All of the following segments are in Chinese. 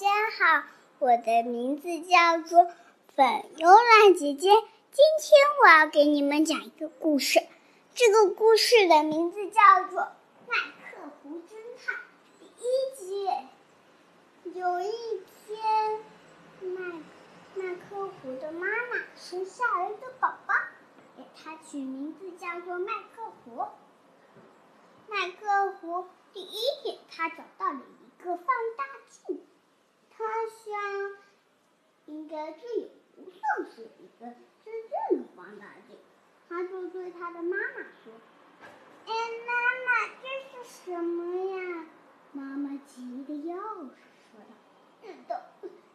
大家好，我的名字叫做粉幽兰姐姐。今天我要给你们讲一个故事，这个故事的名字叫做《麦克胡侦探》第一集。有一天，麦麦克胡的妈妈生下了一个宝宝，给他取名字叫做麦克胡。麦克胡第一天，他找到了一个放大镜。他想，应该这也不算是一个真正的放大镜。他就对他的妈妈说：“哎，妈妈，这是什么呀？”妈妈急得要死，说道：“这都，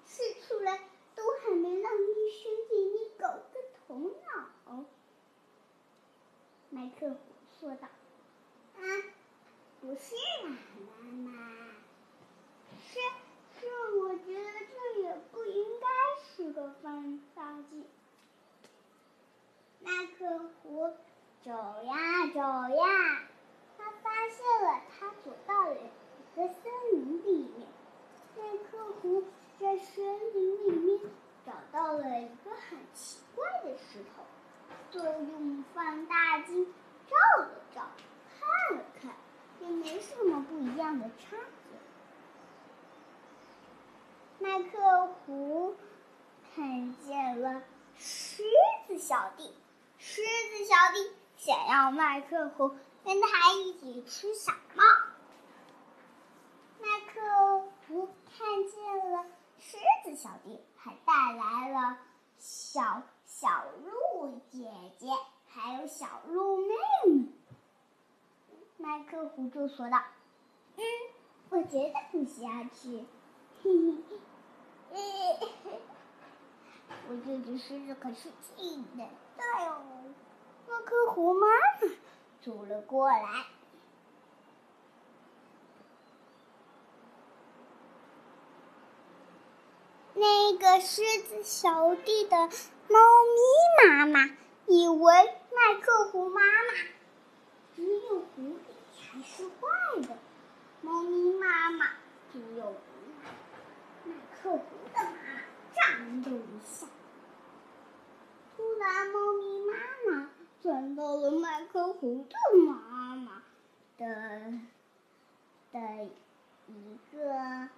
试出来都还没让医生给你搞个头脑。”麦克虎说道：“啊，不是啦，妈妈，是。”是，我觉得这也不应该是个放大镜。麦克胡走呀走呀，他发现了，他走到了一个森林里面。麦克胡在森林里面找到了一个很奇怪的石头，就用放大镜照了照，看了看，也没什么不一样的差别。麦克胡看见了狮子小弟，狮子小弟想要麦克胡跟他一起吃小猫。麦克胡看见了狮子小弟，还带来了小小鹿姐姐，还有小鹿妹妹。麦克胡就说道：“嗯，我觉得很下去。”嘿嘿。我这只狮子可是气的，对哦。麦克狐妈妈走了过来，那个狮子小弟的猫咪妈妈以为麦克胡妈妈。只有狐狸才是坏的，猫咪妈妈只有麦克胡。颤抖一下，突然，猫咪妈妈转到了红豆妈妈的的一个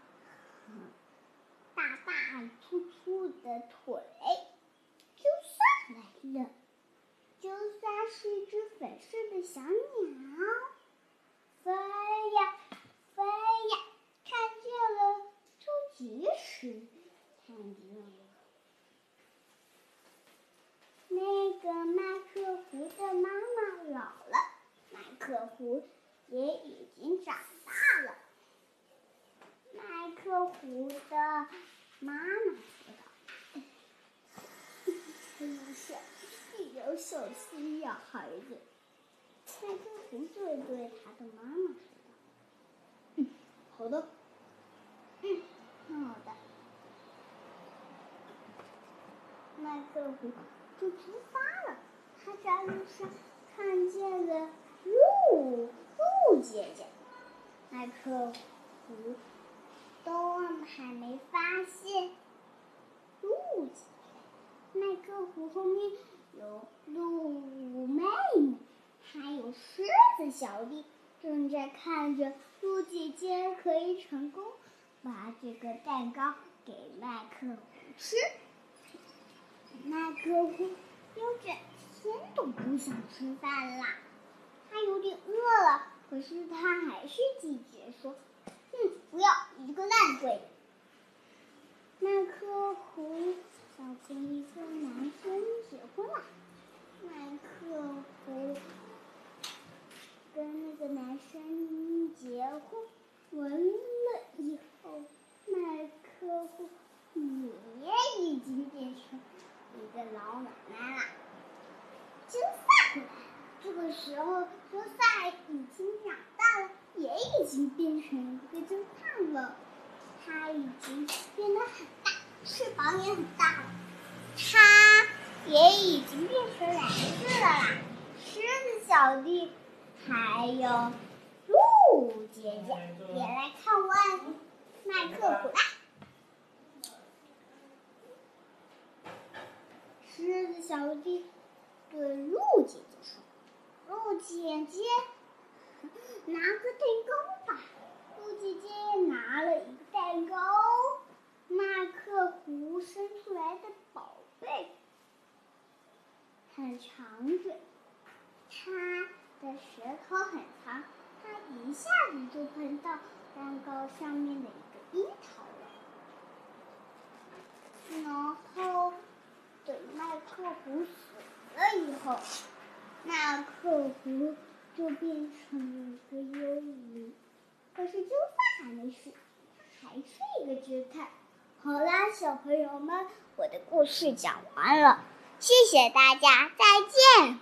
大大粗粗的腿，就算来了，就算是一只粉色的小鸟，飞呀飞呀，看见了就及时。看见了，那个麦克胡的妈妈老了，麦克胡也已经长大了。麦克胡的妈妈说道：“小心，要小心呀，孩子。”麦克胡就对他的妈妈说道：“嗯，好的。”嗯，好的。麦克胡就出发了。他在路上看见了鹿鹿姐姐。麦克胡都还没发现鹿姐姐。麦克胡后面有鹿妹妹，还有狮子小弟，正在看着鹿姐姐可以成功把这个蛋糕给麦克胡吃。麦克胡有整天都不想吃饭啦，他有点饿了，可是他还是拒绝说：“哼，不要，一个烂鬼。”麦克胡想跟一个男生结婚了，麦克胡跟那个男生结婚完了以后，麦克胡也已经变成。一个老奶奶了，就算这个时候，苏萨已经长大了，也已经变成一个侦探了。他已经变得很大，翅膀也很大了。他也已经变成蓝色的啦。狮子小弟还有鹿姐姐也来看望麦克古拉。狮子小弟对鹿姐姐。姐姐，拿个蛋糕吧。”鹿姐姐拿了一个蛋糕，麦克胡生出来的宝贝，很长嘴，它的舌头很长，它一下子就碰到蛋糕上面的一个樱桃了。然后等麦克胡死了以后，那客服就变成了一个幽灵。可是就算还没死，他还是一个侦探。好啦，小朋友们，我的故事讲完了，谢谢大家，再见。